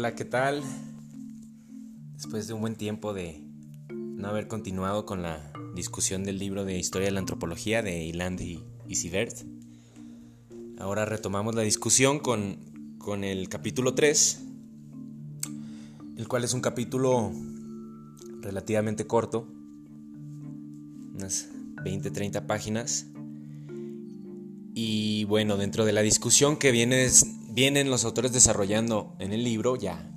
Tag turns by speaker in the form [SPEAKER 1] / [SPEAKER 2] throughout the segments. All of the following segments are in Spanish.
[SPEAKER 1] Hola, ¿qué tal? Después de un buen tiempo de no haber continuado con la discusión del libro de Historia de la Antropología de Iland y, Sivert, ahora retomamos la discusión con, con el capítulo 3, el cual es un capítulo relativamente corto, unas 20-30 páginas. Y bueno, dentro de la discusión que viene vienen los autores desarrollando en el libro ya,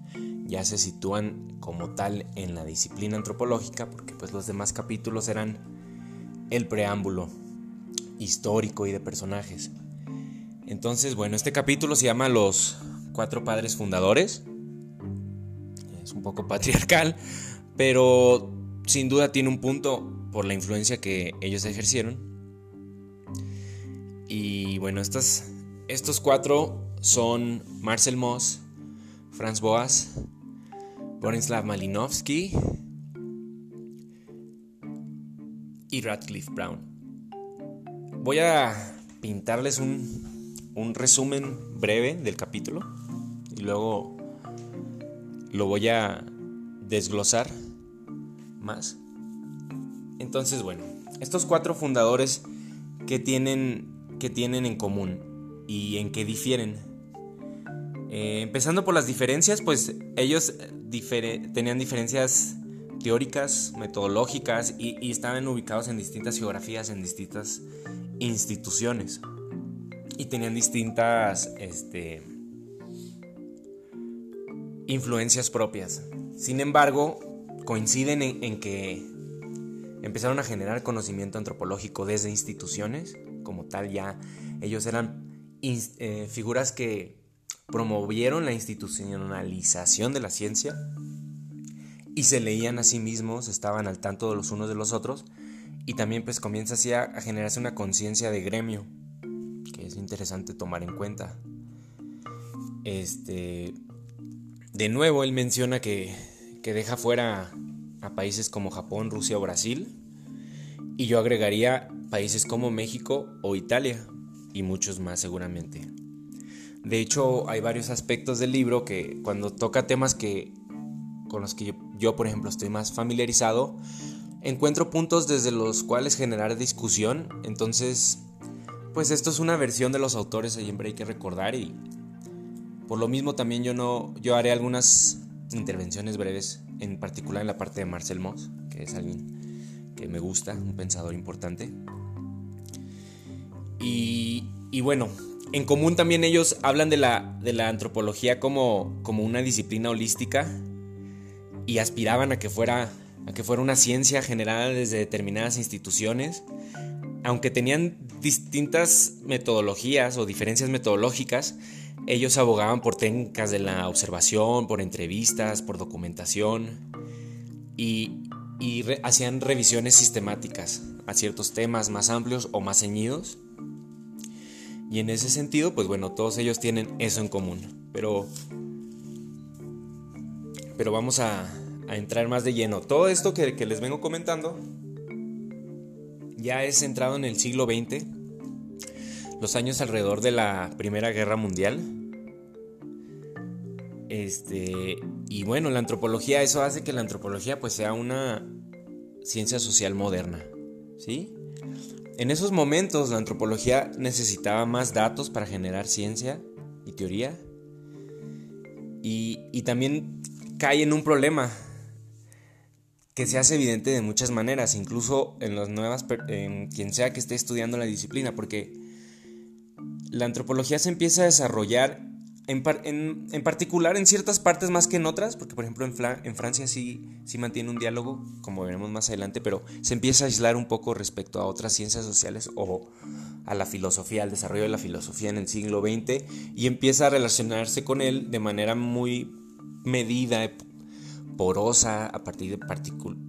[SPEAKER 1] ya se sitúan como tal en la disciplina antropológica, porque pues los demás capítulos eran el preámbulo histórico y de personajes. Entonces, bueno, este capítulo se llama Los cuatro padres fundadores. Es un poco patriarcal, pero sin duda tiene un punto por la influencia que ellos ejercieron. Y bueno, estos, estos cuatro son Marcel Moss, Franz Boas, Borislav Malinowski y Radcliffe Brown. Voy a pintarles un, un resumen breve del capítulo y luego lo voy a desglosar más. Entonces, bueno, estos cuatro fundadores que tienen, que tienen en común y en qué difieren eh, empezando por las diferencias, pues ellos tenían diferencias teóricas, metodológicas y, estaban ubicados en distintas geografías, en distintas instituciones. Y tenían distintas este, influencias propias. Sin embargo, coinciden en, que empezaron a generar conocimiento antropológico desde instituciones, como tal ya ellos eran eh, figuras que promovieron la institucionalización de la ciencia y se leían a sí mismos, estaban al tanto de los unos de los otros y también pues comienza así a, generarse una conciencia de gremio que es interesante tomar en cuenta. Este, de nuevo él menciona que, que deja fuera a países como Japón, Rusia o Brasil y yo agregaría países como México o Italia y muchos más seguramente. De hecho, hay varios aspectos del libro que cuando toca temas que con los que yo, por ejemplo, estoy más familiarizado, encuentro puntos desde los cuales generar discusión. Entonces, pues esto es una versión de los autores, siempre hay que recordar y por lo mismo también yo no yo haré algunas intervenciones breves, en particular en la parte de Marcel Moss, que es alguien que me gusta, un pensador importante. Y, y bueno, en común también ellos hablan de la, de la antropología como, como una disciplina holística y aspiraban a que, fuera, a que fuera una ciencia generada desde determinadas instituciones, aunque tenían distintas metodologías o diferencias metodológicas, ellos abogaban por técnicas de la observación, por entrevistas, por documentación y, y hacían revisiones sistemáticas a ciertos temas más amplios o más ceñidos y en ese sentido, pues bueno, todos ellos tienen eso en común. Pero, pero vamos a, entrar más de lleno. Todo esto que, que les vengo comentando ya es centrado en el siglo XX, los años alrededor de la Primera Guerra Mundial. Este, y bueno, la antropología, eso hace que la antropología pues sea una ciencia social moderna, ¿sí? En esos momentos la antropología necesitaba más datos para generar ciencia y teoría. Y, también cae en un problema que se hace evidente de muchas maneras, incluso en las nuevas, en quien sea que esté estudiando la disciplina, porque la antropología se empieza a desarrollar en, en, particular en ciertas partes más que en otras, porque por ejemplo en, en Francia sí, sí mantiene un diálogo, como veremos más adelante, pero se empieza a aislar un poco respecto a otras ciencias sociales o a la filosofía, al desarrollo de la filosofía en el siglo XX, y empieza a relacionarse con él de manera muy medida, porosa, a partir de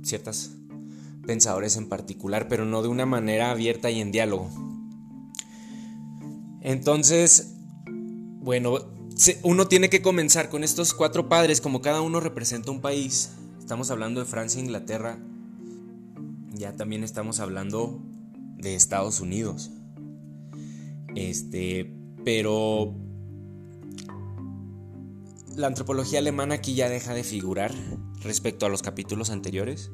[SPEAKER 1] ciertos pensadores en particular, pero no de una manera abierta y en diálogo. Entonces, bueno, uno tiene que comenzar con estos cuatro padres, como cada uno representa un país. Estamos hablando de Francia, e Inglaterra, ya también estamos hablando de Estados Unidos. Este, pero la antropología alemana aquí ya deja de figurar respecto a los capítulos anteriores.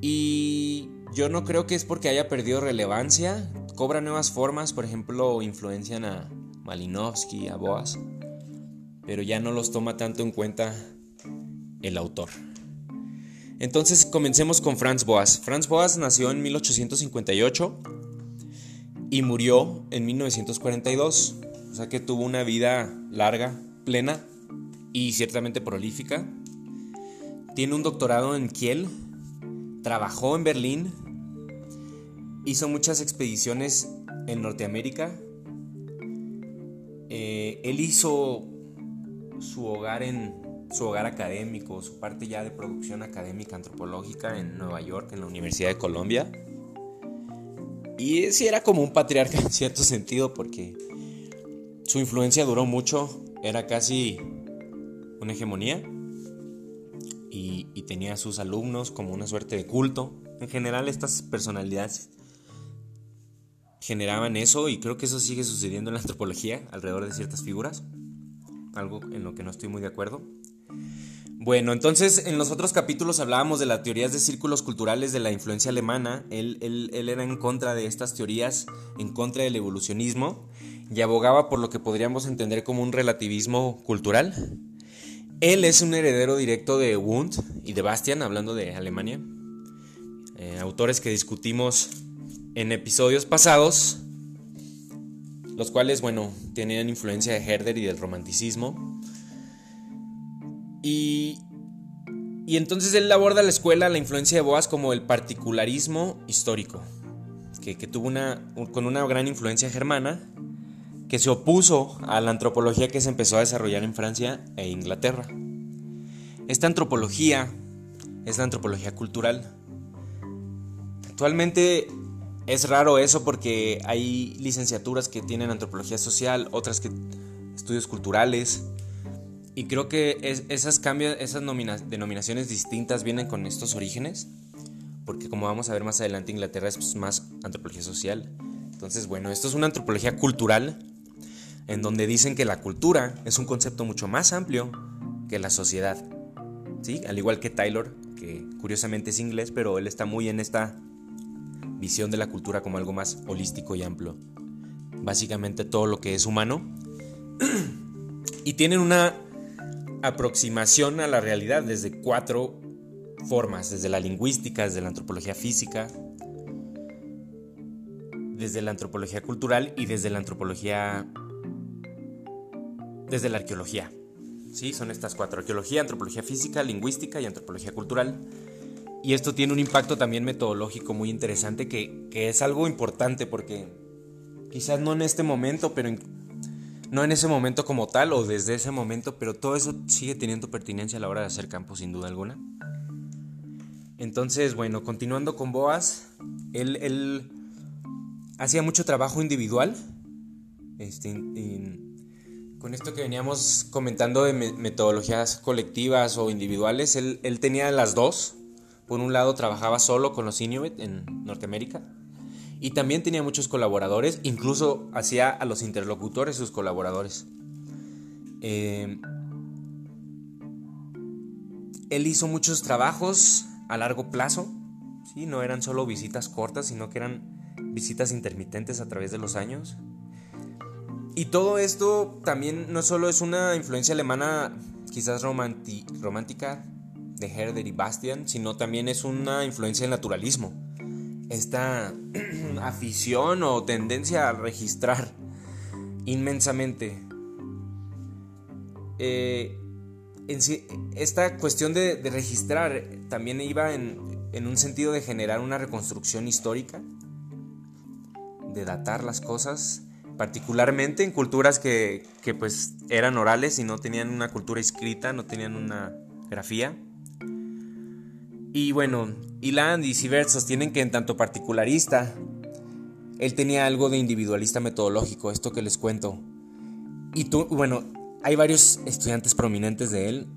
[SPEAKER 1] Y yo no creo que es porque haya perdido relevancia, cobra nuevas formas, por ejemplo, influencian a, Malinowski, a Boas, pero ya no los toma tanto en cuenta el autor. Entonces comencemos con Franz Boas. Franz Boas nació en 1858 y murió en 1942, o sea que tuvo una vida larga, plena y ciertamente prolífica. Tiene un doctorado en Kiel, trabajó en Berlín, hizo muchas expediciones en Norteamérica. Eh, él hizo su hogar en su hogar académico, su parte ya de producción académica antropológica en Nueva York, en la Universidad de Colombia. Y sí era como un patriarca en cierto sentido porque su influencia duró mucho, era casi una hegemonía y, y tenía a sus alumnos como una suerte de culto. En general estas personalidades generaban eso y creo que eso sigue sucediendo en la antropología alrededor de ciertas figuras, algo en lo que no estoy muy de acuerdo. Bueno, entonces en los otros capítulos hablábamos de las teorías de círculos culturales de la influencia alemana. Él, era en contra de estas teorías, en contra del evolucionismo, y abogaba por lo que podríamos entender como un relativismo cultural. Él es un heredero directo de Wundt y de Bastian, hablando de Alemania, eh, autores que discutimos en episodios pasados, los cuales, bueno, tenían influencia de Herder y del romanticismo. Y, entonces él aborda la escuela la influencia de Boas como el particularismo histórico, que, tuvo una, con una gran influencia germana, que se opuso a la antropología que se empezó a desarrollar en Francia e Inglaterra. Esta antropología es la antropología cultural. Actualmente es raro eso porque hay licenciaturas que tienen antropología social, otras que estudios culturales, y creo que esas cambios, esas denominaciones distintas vienen con estos orígenes, porque como vamos a ver más adelante, Inglaterra es pues, más antropología social. Entonces, bueno, esto es una antropología cultural, en donde dicen que la cultura es un concepto mucho más amplio que la sociedad. ¿Sí? Al igual que Taylor, que curiosamente es inglés, pero él está muy en esta visión de la cultura como algo más holístico y amplio. Básicamente todo lo que es humano. y tienen una aproximación a la realidad desde cuatro formas, desde la lingüística, desde la antropología física, desde la antropología cultural y desde la antropología, desde la arqueología. Sí, son estas cuatro, arqueología, antropología física, lingüística y antropología cultural. Y esto tiene un impacto también metodológico muy interesante que, que es algo importante porque quizás no en este momento, pero no en ese momento como tal o desde ese momento, pero todo eso sigue teniendo pertinencia a la hora de hacer campo sin duda alguna. Entonces, bueno, continuando con Boas, él, hacía mucho trabajo individual. Este, con esto que veníamos comentando de metodologías colectivas o individuales, él, él tenía las dos. Por un lado trabajaba solo con los Inuit en Norteamérica y también tenía muchos colaboradores, incluso hacía a los interlocutores sus colaboradores. Eh, él hizo muchos trabajos a largo plazo, ¿sí? no eran solo visitas cortas, sino que eran visitas intermitentes a través de los años. Y todo esto también no solo es una influencia alemana quizás romántica de Herder y Bastian, sino también es una influencia del naturalismo esta afición o tendencia a registrar inmensamente. Eh, esta cuestión de, registrar también iba en, un sentido de generar una reconstrucción histórica, de datar las cosas, particularmente en culturas que, que pues eran orales y no tenían una cultura escrita, no tenían una grafía. Y bueno, Iland y Sivert sostienen que en tanto particularista, él tenía algo de individualista metodológico, esto que les cuento. Y tú, bueno, hay varios estudiantes prominentes de él,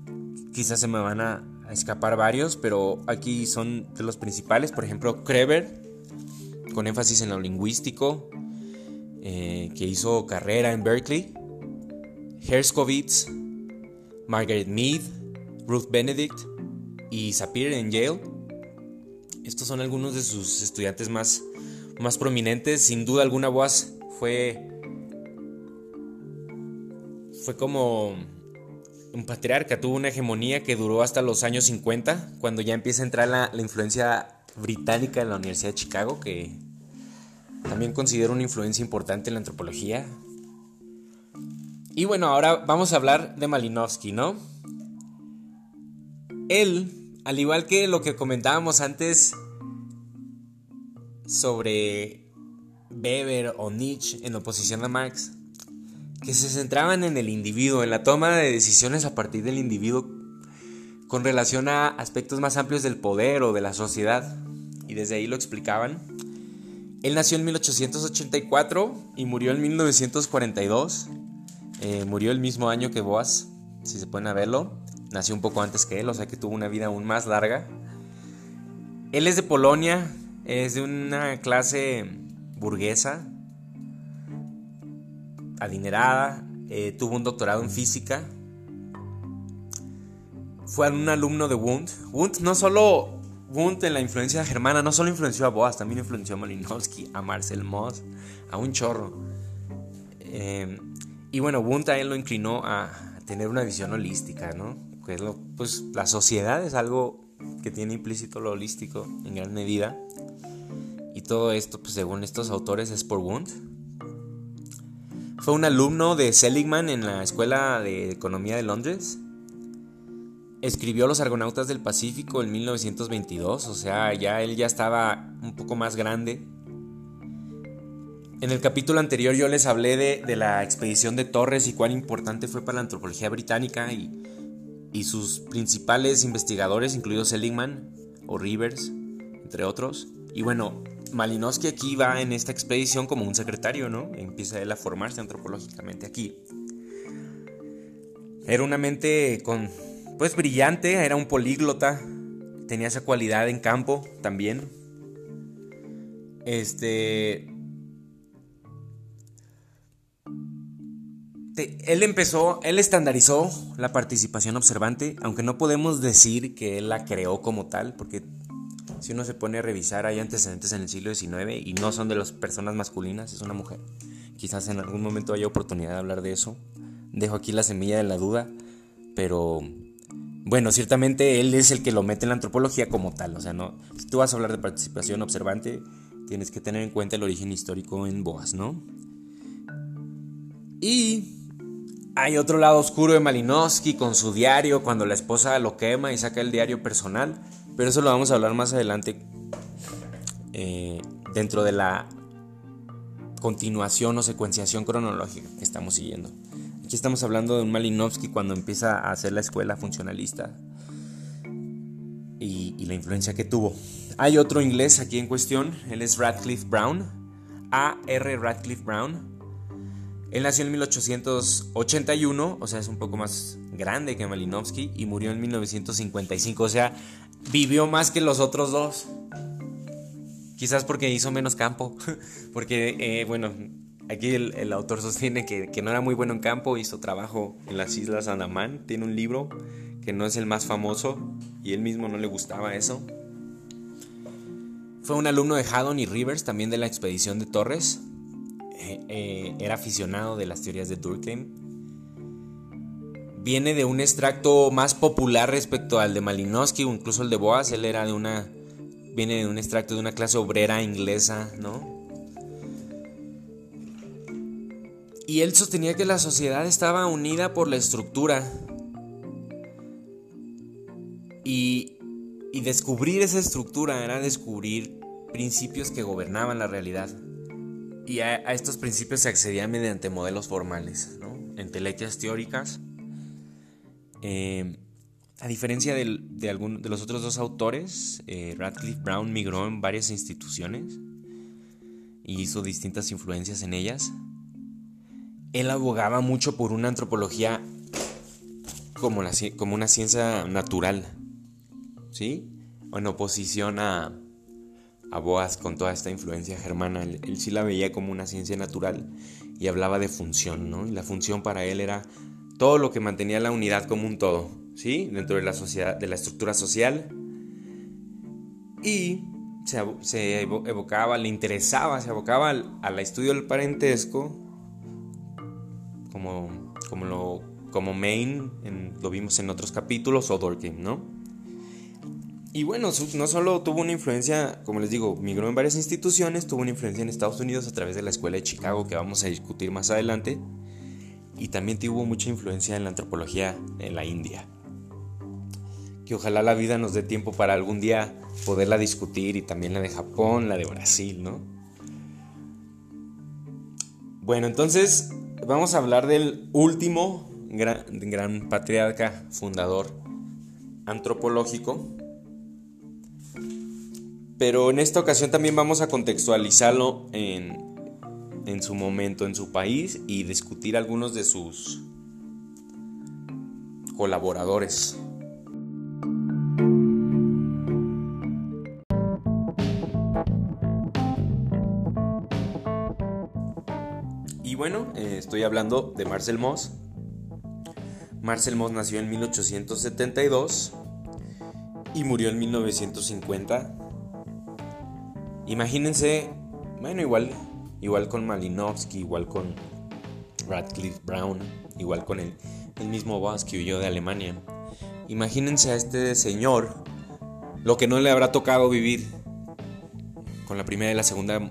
[SPEAKER 1] quizás se me van a, escapar varios, pero aquí son de los principales, por ejemplo, Kreber, con énfasis en lo lingüístico, eh, que hizo carrera en Berkeley, Herskovitz, Margaret Mead, Ruth Benedict y Sapir en Yale. Estos son algunos de sus estudiantes más, más prominentes. Sin duda alguna, Boas fue, fue como un patriarca, tuvo una hegemonía que duró hasta los años 50, cuando ya empieza a entrar la, la influencia británica en la Universidad de Chicago, que también considero una influencia importante en la antropología. Y bueno, ahora vamos a hablar de Malinowski, ¿no? Él, al igual que lo que comentábamos antes sobre Weber o Nietzsche en oposición a Marx, que se centraban en el individuo, en la toma de decisiones a partir del individuo con relación a aspectos más amplios del poder o de la sociedad, y desde ahí lo explicaban. Él nació en 1884 y murió en 1942. Eh, murió el mismo año que Boas, si se pueden verlo. Nació un poco antes que él, o sea que tuvo una vida aún más larga. Él es de Polonia, es de una clase burguesa, adinerada, eh, tuvo un doctorado en física. Fue un alumno de Wundt. Wundt no solo Wundt en la influencia germana no solo influenció a Boas, también influenció a Malinowski, a Marcel Moss, a un chorro. Eh, y bueno, Wundt a él lo inclinó a tener una visión holística, ¿no? Pues la sociedad es algo que tiene implícito lo holístico en gran medida. Y todo esto, pues según estos autores, es por Wundt. Fue un alumno de Seligman en la Escuela de Economía de Londres escribió Los Argonautas del Pacífico en 1922, o sea, ya él ya estaba un poco más grande. En el capítulo anterior yo les hablé de, la expedición de Torres y cuán importante fue para la antropología británica y, y sus principales investigadores, incluidos Seligman o Rivers, entre otros. Y bueno, Malinowski aquí va en esta expedición como un secretario, ¿no? Empieza él a formarse antropológicamente aquí. Era una mente con pues brillante, era un políglota, tenía esa cualidad en campo también. Este... él empezó, él estandarizó la participación observante, aunque no podemos decir que él la creó como tal, porque si uno se pone a revisar, hay antecedentes en el siglo XIX y no son de las personas masculinas, es una mujer. Quizás en algún momento haya oportunidad de hablar de eso. Dejo aquí la semilla de la duda, pero bueno, ciertamente él es el que lo mete en la antropología como tal, o sea, no, si tú vas a hablar de participación observante, tienes que tener en cuenta el origen histórico en Boas, ¿no? Y hay otro lado oscuro de Malinowski con su diario, cuando la esposa lo quema y saca el diario personal, pero eso lo vamos a hablar más adelante eh, dentro de la continuación o secuenciación cronológica que estamos siguiendo. Aquí estamos hablando de un Malinowski cuando empieza a hacer la escuela funcionalista y, la influencia que tuvo. Hay otro inglés aquí en cuestión, él es Radcliffe Brown, A.R. Radcliffe Brown. Él nació en 1881, o sea, es un poco más grande que Malinowski, y murió en 1955, o sea, vivió más que los otros dos. Quizás porque hizo menos campo, porque, eh, bueno, Aquí el, autor sostiene que, no era muy bueno en campo, hizo trabajo en las Islas Andaman, tiene un libro que no es el más famoso y él mismo no le gustaba eso. Fue un alumno de Haddon y Rivers, también de la expedición de Torres. Eh, era aficionado de las teorías de Durkheim. Viene de un extracto más popular respecto al de Malinowski o incluso el de Boas. Él era de una. Viene de un extracto de una clase obrera inglesa, ¿no? Y él sostenía que la sociedad estaba unida por la estructura. Y, descubrir esa estructura era descubrir principios que gobernaban la realidad. Y a, estos principios se accedía mediante modelos formales, ¿no? entelequias teóricas. Eh, a diferencia de, de los otros dos autores, eh, Radcliffe Brown migró en varias instituciones y hizo distintas influencias en ellas él abogaba mucho por una antropología como, como una ciencia natural, ¿sí? En oposición a, a Boas con toda esta influencia germana. Él, sí la veía como una ciencia natural y hablaba de función, ¿no? Y la función para él era todo lo que mantenía la unidad como un todo, ¿sí? Dentro de la sociedad, de la estructura social. Y se, evocaba, le interesaba, se evocaba al, estudio del parentesco como, como, lo, como main, lo vimos en otros capítulos, o Durkheim, ¿no? Y bueno, no solo tuvo una influencia, como les digo, migró en varias instituciones, tuvo una influencia en Estados Unidos a través de la Escuela de Chicago, que vamos a discutir más adelante, y también tuvo mucha influencia en la antropología en la India. Que ojalá la vida nos dé tiempo para algún día poderla discutir y también la de Japón, la de Brasil, ¿no? Bueno, entonces vamos a hablar del último gran, gran patriarca fundador antropológico. Pero en esta ocasión también vamos a contextualizarlo en, en su momento, en su país y discutir algunos de sus colaboradores. Y bueno, eh, estoy hablando de Marcel Moss. Marcel Moss nació en 1872 y murió en 1950. Imagínense, bueno, igual igual con Malinowski, igual con Radcliffe Brown, igual con el, mismo Boss que huyó de Alemania. Imagínense a este señor lo que no le habrá tocado vivir con la Primera y la Segunda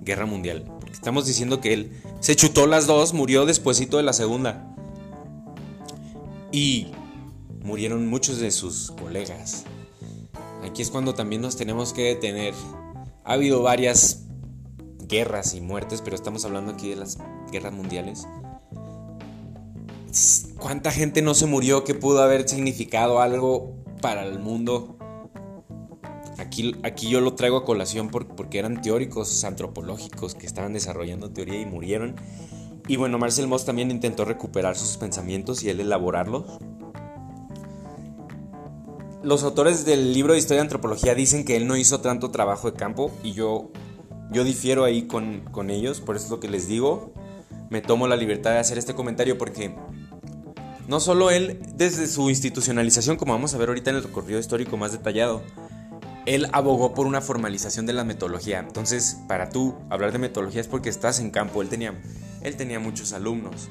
[SPEAKER 1] Guerra Mundial. Porque estamos diciendo que él se chutó las dos, murió despuesito de la Segunda. Y murieron muchos de sus colegas. Aquí es cuando también nos tenemos que detener. Ha habido varias guerras y muertes, pero estamos hablando aquí de las guerras mundiales. ¿Cuánta gente no se murió que pudo haber significado algo para el mundo? Aquí, aquí yo lo traigo a colación porque eran teóricos antropológicos que estaban desarrollando teoría y murieron. Y bueno, Marcel Moss también intentó recuperar sus pensamientos y él elaborarlos. Los autores del libro de historia de antropología dicen que él no hizo tanto trabajo de campo y yo yo difiero ahí con, ellos, por eso es lo que les digo. Me tomo la libertad de hacer este comentario porque no solo él, desde su institucionalización, como vamos a ver ahorita en el recorrido histórico más detallado, él abogó por una formalización de la metodología. Entonces, para tú hablar de metodología es porque estás en campo. Él tenía, él tenía muchos alumnos.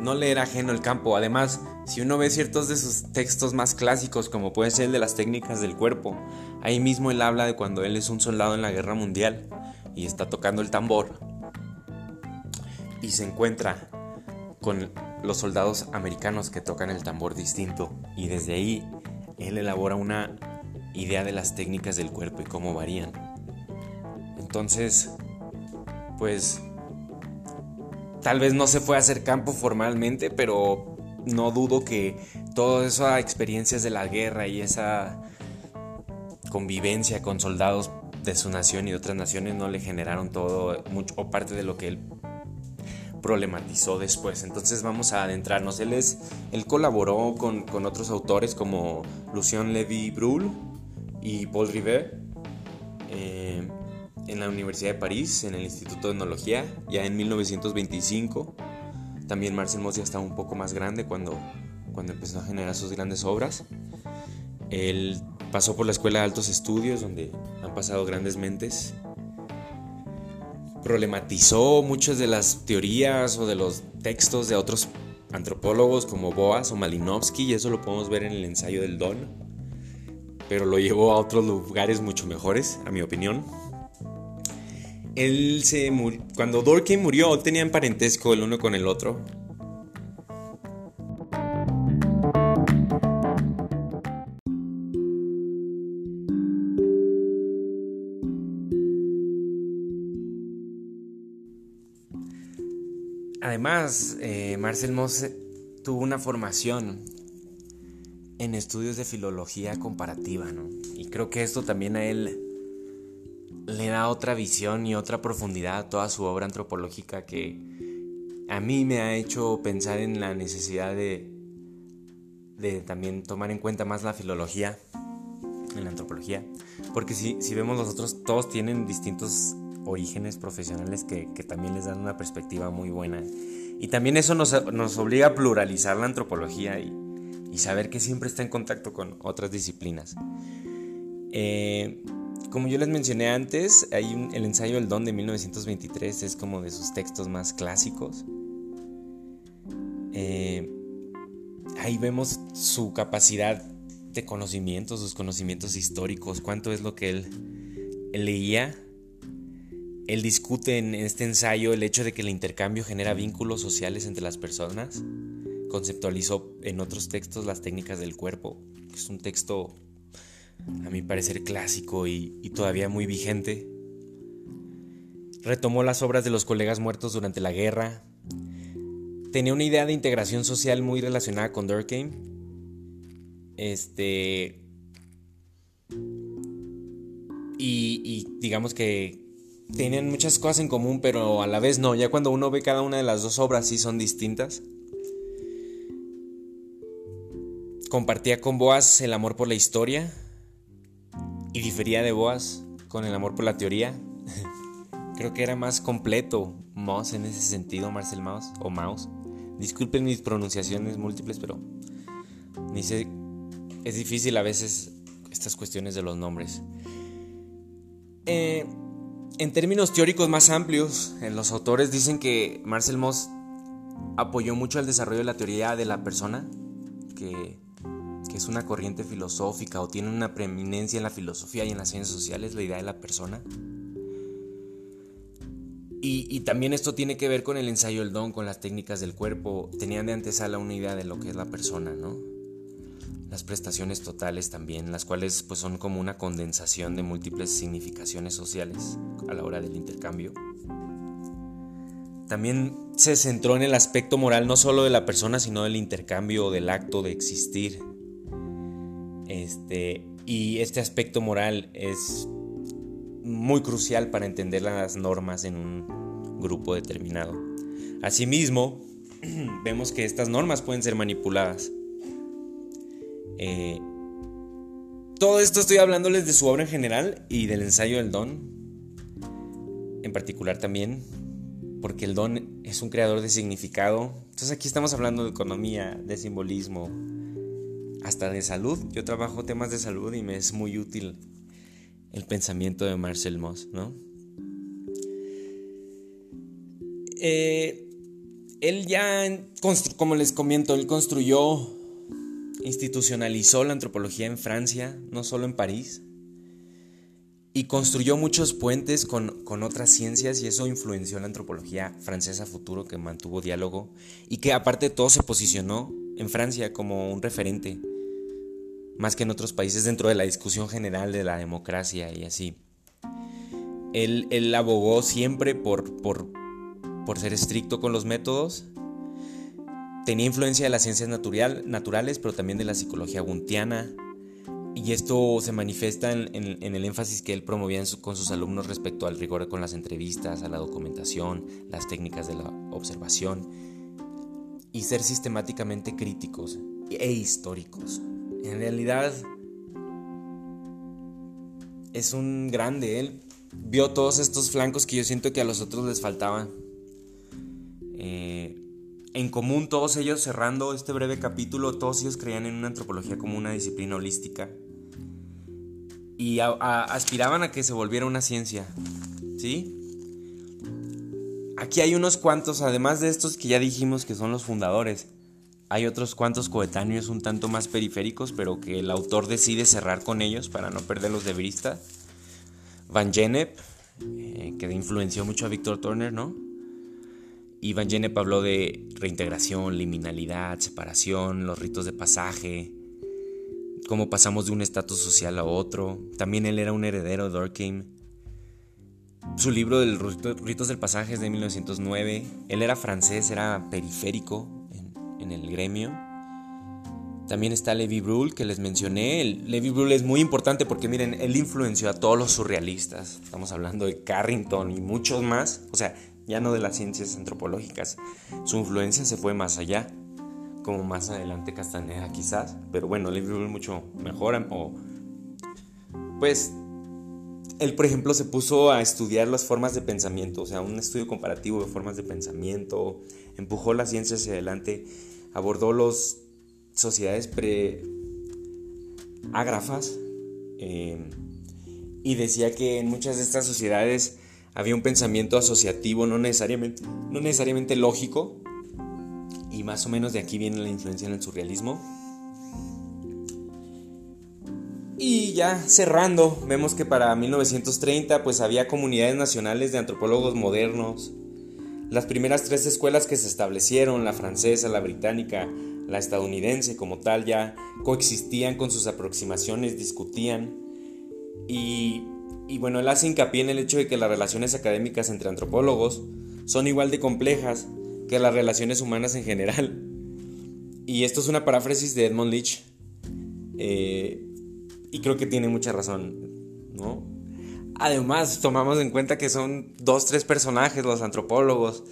[SPEAKER 1] No le era ajeno el campo. Además, si uno ve ciertos de sus textos más clásicos, como puede ser el de las técnicas del cuerpo, ahí mismo él habla de cuando él es un soldado en la guerra mundial y está tocando el tambor y se encuentra con los soldados americanos que tocan el tambor distinto y desde ahí él elabora una idea de las técnicas del cuerpo y cómo varían. Entonces, pues tal vez no se fue a hacer campo formalmente, pero no dudo que todas esas experiencias de la guerra y esa convivencia con soldados de su nación y de otras naciones no le generaron todo mucho o parte de lo que él problematizó después. Entonces vamos a adentrarnos. Él es, él colaboró con, otros autores como Lucien Levy Bruhl y Paul Rivet eh, en la Universidad de París, en el Instituto de Etnología, ya en 1925. También Marcel Moss ya estaba un poco más grande cuando, cuando empezó a generar sus grandes obras. Él pasó por la Escuela de Altos Estudios, donde han pasado grandes mentes. Problematizó muchas de las teorías o de los textos de otros antropólogos como Boas o Malinowski, y eso lo podemos ver en el ensayo del Don. Pero lo llevó a otros lugares mucho mejores, a mi opinión él se cuando Durkheim murió, tenían parentesco el uno con el otro. Además, eh, Marcel Moss tuvo una formación en estudios de filología comparativa, ¿no? Y creo que esto también a él le da otra visión y otra profundidad a toda su obra antropológica que a mí me ha hecho pensar en la necesidad de, de también tomar en cuenta más la filología en la antropología. Porque si, si vemos nosotros, todos tienen distintos orígenes profesionales que, también les dan una perspectiva muy buena. Y también eso nos, obliga a pluralizar la antropología y, saber que siempre está en contacto con otras disciplinas. Eh, como yo les mencioné antes, hay el ensayo del Don de 1923 es como de sus textos más clásicos. Eh, ahí vemos su capacidad de conocimiento, sus conocimientos históricos, cuánto es lo que él, leía. Él discute en este ensayo el hecho de que el intercambio genera vínculos sociales entre las personas. Conceptualizó en otros textos las técnicas del cuerpo. Es un texto, a mi parecer, clásico y, y todavía muy vigente. Retomó las obras de los colegas muertos durante la guerra, tenía una idea de integración social muy relacionada con Durkheim. Este. Y, digamos que tenían muchas cosas en común, pero a la vez no. Ya cuando uno ve cada una de las dos obras, sí son distintas. Compartía con Boas el amor por la historia y difería de Boas con el amor por la teoría. Creo que era más completo Moss en ese sentido, Marcel Maus o Maus. Disculpen mis pronunciaciones múltiples, pero dice, es difícil a veces estas cuestiones de los nombres. Eh, en términos teóricos más amplios, los autores dicen que Marcel Moss apoyó mucho el desarrollo de la teoría de la persona, que, es una corriente filosófica o tiene una preeminencia en la filosofía y en las ciencias sociales, la idea de la persona. Y, también esto tiene que ver con el ensayo del don, con las técnicas del cuerpo. Tenían de antesala una idea de lo que es la persona, ¿no? Las prestaciones totales también, las cuales pues son como una condensación de múltiples significaciones sociales a la hora del intercambio. También se centró en el aspecto moral no solo de la persona, sino del intercambio, del acto de existir. Este, y este aspecto moral es muy crucial para entender las normas en un grupo determinado. Asimismo, vemos que estas normas pueden ser manipuladas. Eh, todo esto estoy hablándoles de su obra en general y del ensayo del don, en particular también, porque el don es un creador de significado. Entonces aquí estamos hablando de economía, de simbolismo, hasta de salud. Yo trabajo temas de salud y me es muy útil el pensamiento de Marcel Moss, ¿no? Eh, él ya, como les comento, él construyó, institucionalizó la antropología en Francia, no solo en París, y construyó muchos puentes con, con, otras ciencias y eso influenció la antropología francesa futuro que mantuvo diálogo y que aparte todo se posicionó en Francia como un referente más que en otros países dentro de la discusión general de la democracia y así. Él, abogó siempre por, por, por, ser estricto con los métodos. Tenía influencia de las ciencias natural, naturales, pero también de la psicología guntiana. Y esto se manifiesta en, el énfasis que él promovía con sus alumnos respecto al rigor con las entrevistas, a la documentación, las técnicas de la observación y ser sistemáticamente críticos e históricos. En realidad es un grande. Él vio todos estos flancos que yo siento que a los otros les faltaban. Eh, en común todos ellos, cerrando este breve capítulo, todos ellos creían en una antropología como una disciplina holística. Y aspiraban a que se volviera una ciencia. ¿Sí? Aquí hay unos cuantos, además de estos que ya dijimos que son los fundadores. Hay otros cuantos coetáneos un tanto más periféricos, pero que el autor decide cerrar con ellos para no perderlos de vista. Van Gennep, eh, que influenció mucho a Victor Turner, ¿no? Y Van Gennep habló de reintegración, liminalidad, separación, los ritos de pasaje, cómo pasamos de un estatus social a otro. También él era un heredero de Durkheim. Su libro de ritos del pasaje es de 1909. Él era francés, era periférico, en el gremio. También está Levi Brühl, que les mencioné. Levi Brühl es muy importante porque miren, él influenció a todos los surrealistas. Estamos hablando de Carrington y muchos más. O sea, ya no de las ciencias antropológicas. Su influencia se fue más allá. Como más adelante Castaneda quizás. Pero bueno, Levi Brühl mucho mejor. O, pues él, por ejemplo, se puso a estudiar las formas de pensamiento, o sea, un estudio comparativo de formas de pensamiento, empujó la ciencia hacia adelante, abordó las sociedades pre-ágrafas eh, y decía que en muchas de estas sociedades había un pensamiento asociativo, no necesariamente, no necesariamente lógico, y más o menos de aquí viene la influencia en el surrealismo. Y ya cerrando, vemos que para 1930 pues había comunidades nacionales de antropólogos modernos. Las primeras tres escuelas que se establecieron, la francesa, la británica, la estadounidense como tal, ya coexistían con sus aproximaciones, discutían. Y, y bueno, él hace hincapié en el hecho de que las relaciones académicas entre antropólogos son igual de complejas que las relaciones humanas en general. Y esto es una paráfrasis de Edmund Leach. Eh, y creo que tiene mucha razón, ¿no? Además, tomamos en cuenta que son dos, tres personajes, los antropólogos,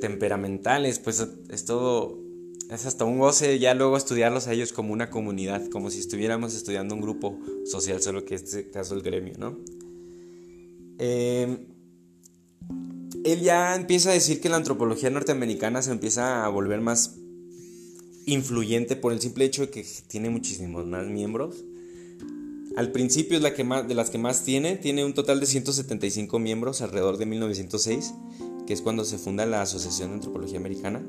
[SPEAKER 1] temperamentales, pues es todo, es hasta un goce ya luego estudiarlos a ellos como una comunidad, como si estuviéramos estudiando un grupo social, solo que este caso el gremio, ¿no? Eh, él ya empieza a decir que la antropología norteamericana se empieza a volver más influyente por el simple hecho de que tiene muchísimos más miembros. Al principio es la que más, de las que más tiene, tiene un total de 175 miembros alrededor de 1906, que es cuando se funda la Asociación de Antropología Americana.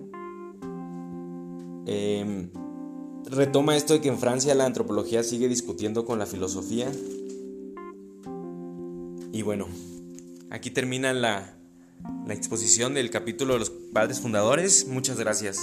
[SPEAKER 1] Em, retoma esto de que en Francia la antropología sigue discutiendo con la filosofía. Y bueno, aquí termina la, la exposición del capítulo de los padres fundadores. Muchas gracias.